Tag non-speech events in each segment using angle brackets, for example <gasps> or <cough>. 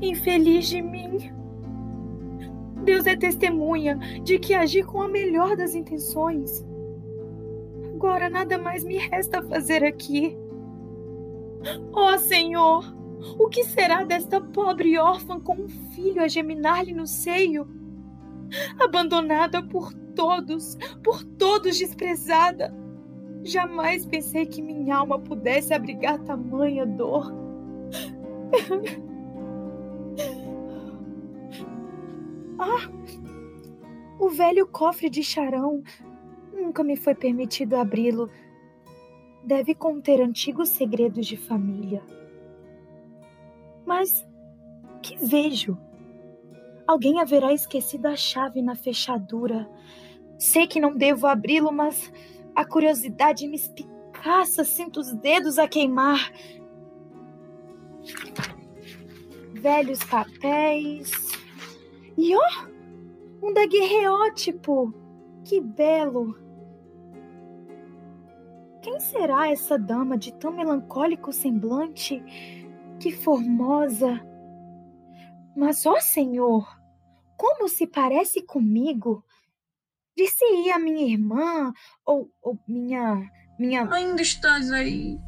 Infeliz de mim. Deus é testemunha de que agi com a melhor das intenções. Agora nada mais me resta fazer aqui. Oh, Senhor, o que será desta pobre órfã com um filho a geminar-lhe no seio? Abandonada por todos, por todos desprezada. Jamais pensei que minha alma pudesse abrigar tamanha dor. <laughs> ah! O velho cofre de charão. Nunca me foi permitido abri-lo. Deve conter antigos segredos de família. Mas que vejo? Alguém haverá esquecido a chave na fechadura. Sei que não devo abri-lo, mas a curiosidade me espicaça, sinto os dedos a queimar. Velhos papéis. E ó, um daguerreótipo. Que belo. Quem será essa dama de tão melancólico semblante? Que formosa! Mas, ó Senhor, como se parece comigo? Disse a minha irmã ou, ou minha. minha. Ainda estás aí.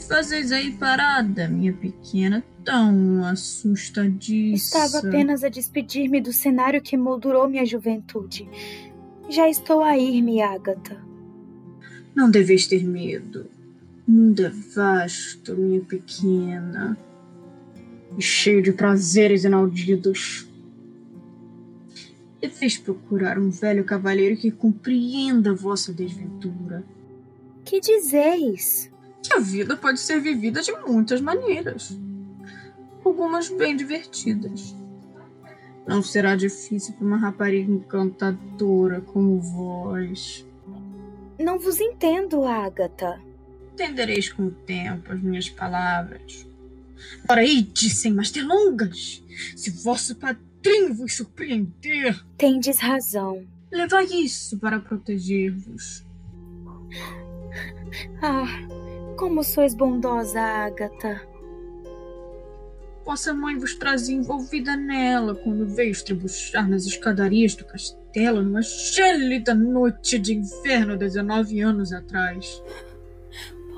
Que fazes aí parada, minha pequena, tão assustadíssima? Estava apenas a despedir-me do cenário que moldurou minha juventude. Já estou a ir-me, Ágata. Não deves ter medo. O mundo é vasto, minha pequena, e cheio de prazeres inaudidos. Deveis procurar um velho cavaleiro que compreenda vossa desventura. Que dizeis? Que a vida pode ser vivida de muitas maneiras, algumas bem divertidas. Não será difícil para uma rapariga encantadora como vós não vos entendo, Ágata. Entendereis com o tempo as minhas palavras. Ora, ide sem mais delongas, se vosso padrinho vos surpreender. Tendes razão. Levai isso para proteger-vos. Ah, como sois bondosa, Ágata. Vossa mãe vos trazia envolvida nela quando veio estrebuchar nas escadarias do castelo numa gélida noite de inverno 19 anos atrás.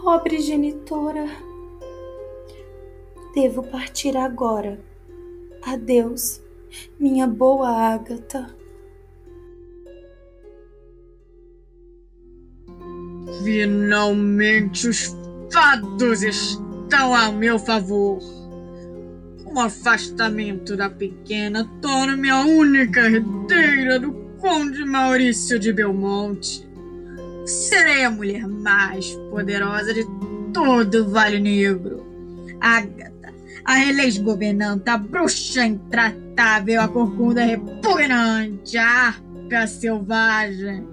Pobre genitora. Devo partir agora. Adeus, minha boa Ágata. Finalmente os fados estão a meu favor. O afastamento da pequena torna-me a única herdeira do Conde Maurício de Belmonte. Serei a mulher mais poderosa de todo o Vale Negro. Agatha, a relês governanta, a bruxa intratável, a corcunda repugnante, a arca selvagem.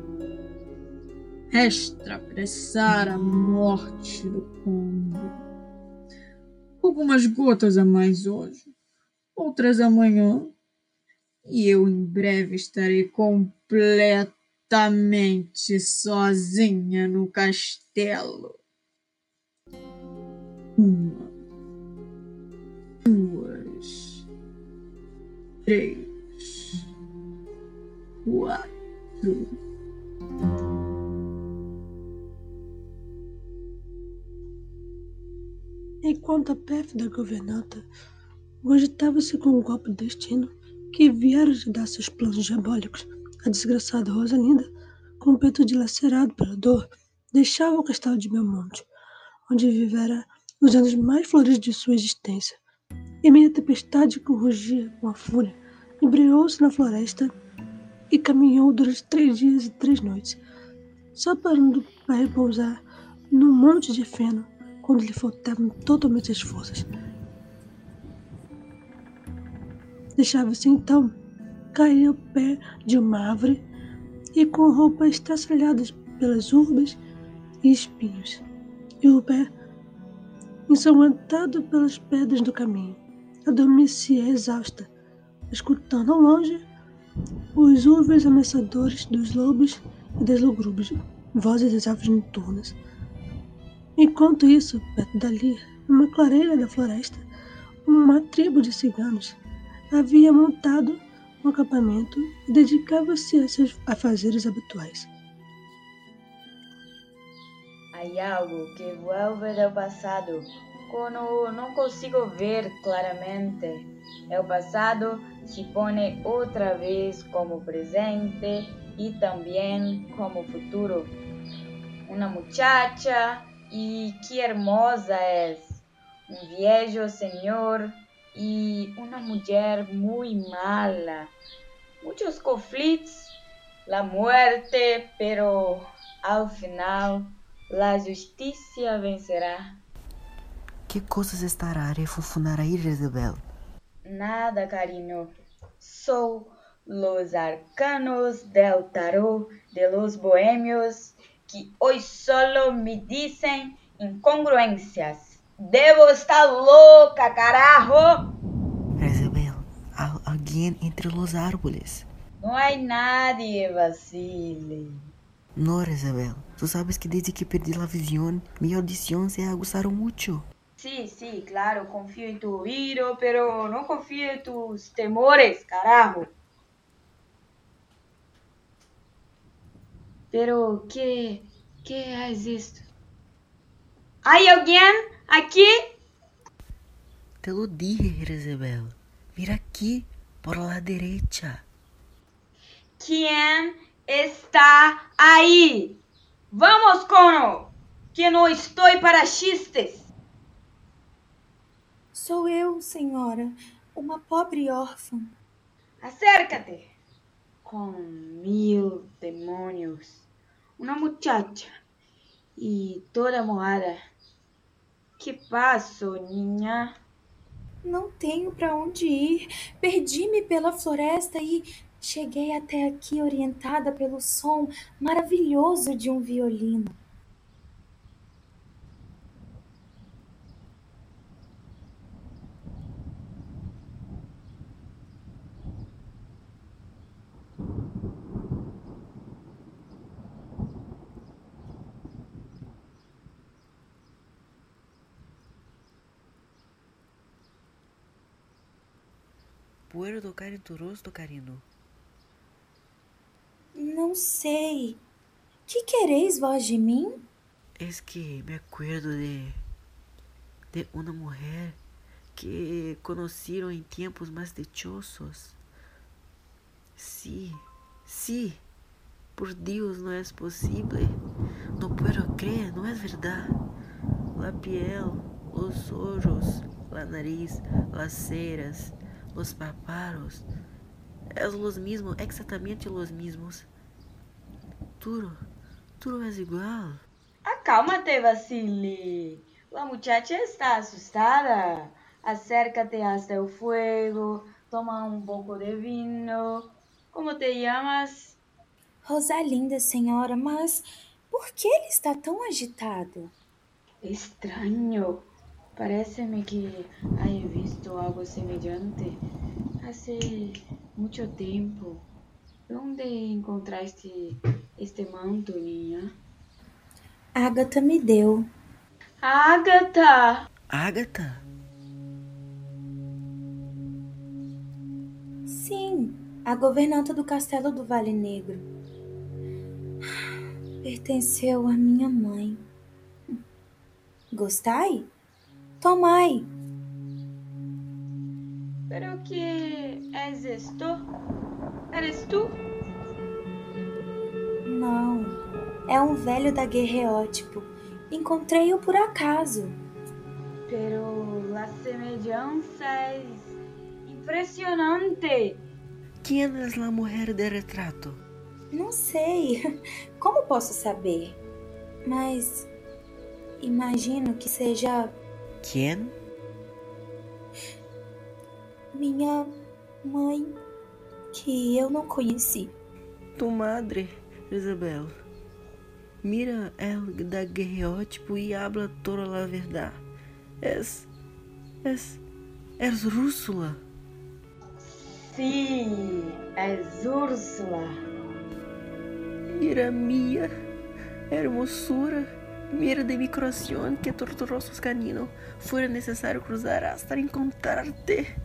Resta apressar a morte do conde. Algumas gotas a mais hoje, outras amanhã e eu em breve estarei completamente sozinha no castelo. Uma, duas, três, quatro. Enquanto a pérfida governanta cogitava-se com um golpe de destino, que vieram de dar seus planos diabólicos. A desgraçada Rosalinda, com o peito dilacerado pela dor, deixava o castelo de Belmonte, onde vivera os anos mais floridos de sua existência. Em meio à tempestade que rugia com a fúria, embreou-se na floresta e caminhou durante três dias e três noites, só parando para repousar num monte de feno quando lhe faltavam totalmente as forças. Deixava-se então cair ao pé de uma árvore e com roupas estraçalhadas pelas urbes e espinhos, e o pé ensanguentado pelas pedras do caminho. Adormecia exausta, escutando ao longe os urves ameaçadores dos lobos e das lugrubes vozes das aves noturnas. Enquanto isso, perto dali, numa clareira da floresta, uma tribo de ciganos havia montado um acampamento e dedicava-se a seus afazeres habituais. Há algo que vuelve del passado quando não consigo ver claramente. O passado se põe outra vez como presente e também como futuro. Uma muchacha e que hermosa é, um viejo senhor e uma mulher muito mala. Muitos conflitos, la muerte, pero al final la justiça vencerá. Que coisas estará a refunfunar aí, Jezebel? Nada, carinho. Sou los arcanos del tarot de los bohemios que hoy solo me dicen incongruencias. Debo estar louca, carajo! Há alguém entre os árboles. Não há nadie, Vasily. Não, Jezebel. Tu sabes que desde que perdi a visão, minha audição se aguçaram muito. Sí, sí, claro, confío en tu oído, pero no confío en tus temores, carajo. Pero, ¿qué, qué es esto? ¿Hay alguien aquí? Te lo dije, Jezebel. Mira aqui, por la derecha. ¿Quién está ahí? Vamos, Cono, que no estoy para chistes. Sou eu, senhora, uma pobre órfã. Acércate. Con mil demonios. Una muchacha. Y toda mojada. Que passo, niña? Não tenho para onde ir. Perdi-me pela floresta e cheguei até aqui orientada pelo som maravilhoso de um violino. Tocar en tu rostro, Carino. Não sei. Que quereis vós de mim? Es que me acuerdo de. de uma mulher que conheceram em tempos mais dichosos. Sí, sí. Por Deus, não é possível. Não puedo crer, não é verdade. La piel, os olhos, la nariz, las ceras, los paparos. Es los mismos, exatamente los mismos. Tudo, tudo é igual. Acálmate, Vasily. La muchacha está asustada. Acércate hasta el fuego. Toma un poco de vino. ¿Cómo te llamas? Rosalinda, senhora, mas por que ele está tão agitado? Extraño. Parece-me que haya visto algo semelhante hace mucho tiempo. ¿Dónde encontraste este manto, niña? Agatha me deu. Agatha! Ágata? Sim, a governanta do castelo do Vale Negro. Pertenceu à minha mãe. Gostai? Tomai. ¿Pero qué es esto? ¿Eres tú? Não, é um velho daguerreótipo. Encontrei-o por acaso. Pero la semelhança es impresionante. ¿Quién es la mujer de retrato? Não sei. Como posso saber? Mas imagino que seja ¿Quién? minha mãe, que eu não conheci. Tu madre, Isabel. Mira el daguerreótipo y habla toda la verdad. Es. Es. Es Rússula. Sí, es Úrsula. Mira minha hermosura. Mira de mi corazón que torturosos caninos fuera necessário cruzar hasta encontrarte.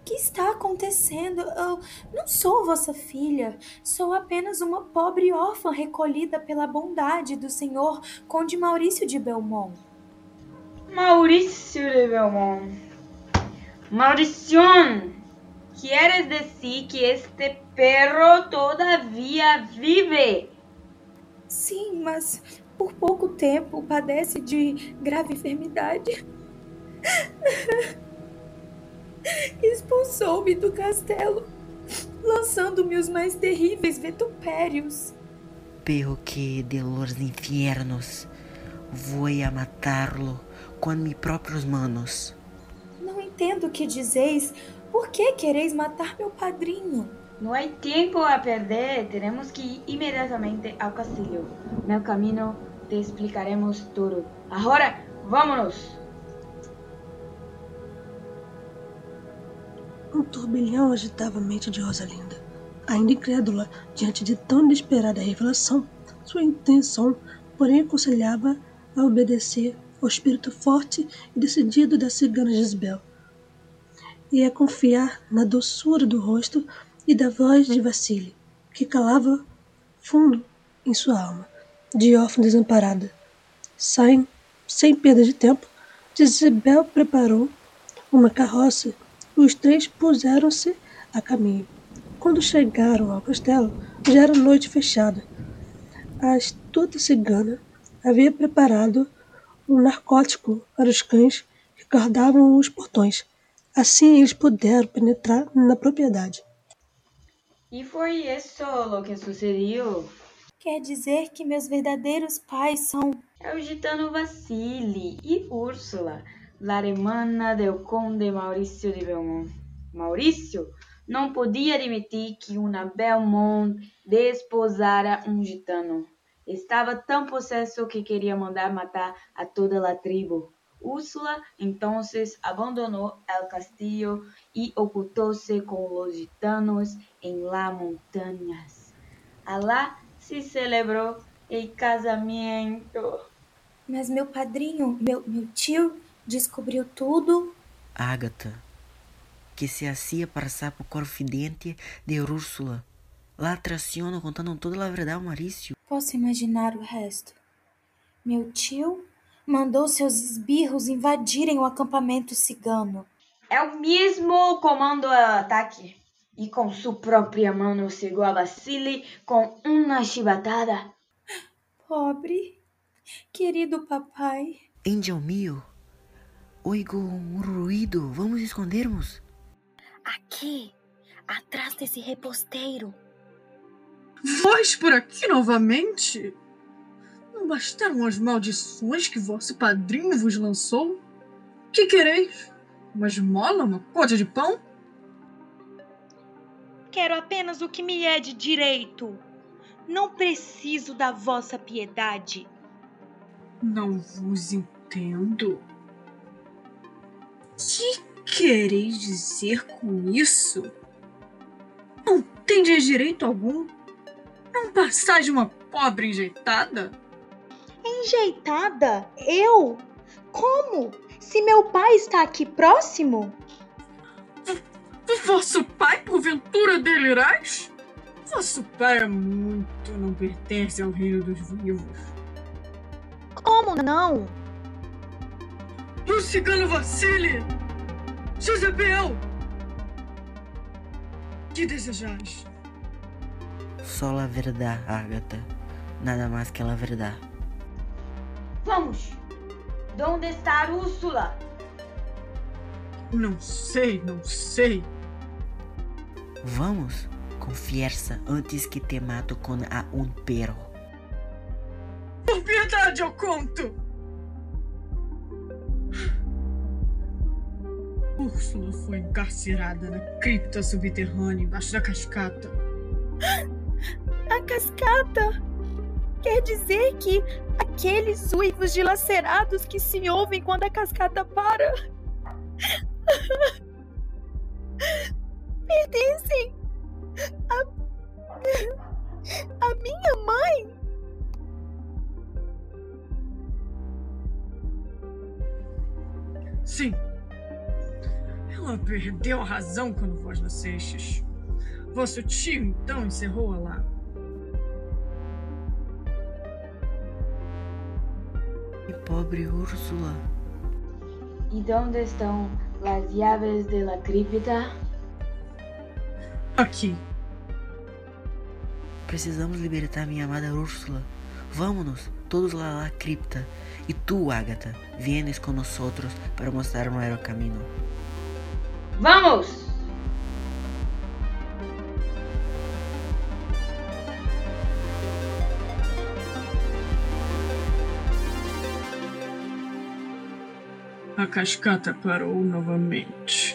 O que está acontecendo? Eu não sou vossa filha. Sou apenas uma pobre órfã recolhida pela bondade do senhor Conde Maurício de Belmont. Maurício de Belmont. Maurición, ¿quieres decir que este perro todavía vive? Sim, mas por pouco tempo padece de grave enfermidade. <laughs> Expulsou-me do castelo, lançando-me os mais terríveis vitupérios. Pero que de los infiernos voy a matarlo com mis próprios manos. Não entendo o que dizeis. Por que quereis matar meu padrinho? No hay tiempo a perder, tenemos que ir inmediatamente ao castillo. No camino te explicaremos todo. Ahora, vámonos! Um turbilhão agitava a mente de Rosalinda. Ainda incrédula diante de tão inesperada revelação, sua intenção, porém, aconselhava a obedecer ao espírito forte e decidido da cigana Gisbel, e a confiar na doçura do rosto e da voz de Vassili, que calava fundo em sua alma, de órfã desamparada. Saem, sem perda de tempo, Gisbel preparou uma carroça e os três puseram-se a caminho. Quando chegaram ao castelo, já era noite fechada. A astuta cigana havia preparado um narcótico para os cães que guardavam os portões. Assim eles puderam penetrar na propriedade. E foi isso o que sucedeu. Quer dizer que meus verdadeiros pais são. É o gitano Vassili e Úrsula, la hermana del conde Maurício de Belmont. Maurício não podia admitir que uma Belmont desposara um gitano. Estava tão possesso que queria mandar matar a toda a tribo. Úrsula entonces abandonou el castillo y ocultóse con los gitanos en las montañas. Allá se celebrou el casamento. Mas meu padrinho, meu, meu tio, descobriu tudo. Ágata, que se hacía passar por confidente de Úrsula, lá traciona contando toda a verdade ao Mauricio. Posso imaginar o resto. Meu tio mandou seus esbirros invadirem o acampamento cigano. É o mesmo comando ao ataque. E com sua própria mão cegou a Vasily com uma chibatada. Pobre, querido papai. Angel mio, oigo um ruído. Vamos escondermos. Aqui, atrás desse reposteiro. Vós por aqui novamente? Não bastaram as maldições que vosso padrinho vos lançou? Que quereis? Uma esmola? Uma cota de pão? Quero apenas o que me é de direito. Não preciso da vossa piedade. Não vos entendo. Que quereis dizer com isso? Não tendes direito algum? Não passais de uma pobre enjeitada? Enjeitada? Eu? Como? Se meu pai está aqui próximo? Vosso pai, porventura, delirais? Vosso pai é muito não pertence ao reino dos vivos. Como não? O cigano Vassili! Jezebel! Que desejais? Só a verdade, Ágata. Nada mais que a verdade. Vamos! Onde está Úrsula? Não sei, não sei. Vamos, confiança antes que te mato com a um perro. Por piedade eu conto! Úrsula foi encarcerada na cripta subterrânea embaixo da cascata. <gasps> A cascata! quer dizer que aqueles uivos dilacerados que se ouvem quando a cascata para pertencem a, a minha mãe. Sim. Ela perdeu a razão quando vós nascestes. Vosso tio então encerrou-a lá. Pobre Úrsula. E onde estão as chaves de la cripta? Aqui. Precisamos libertar minha amada Úrsula. Vámonos, todos lá à cripta. E tu, Agatha, vienes con nosotros para mostrar nuestro camino. ¡Vamos! A cascata parou novamente.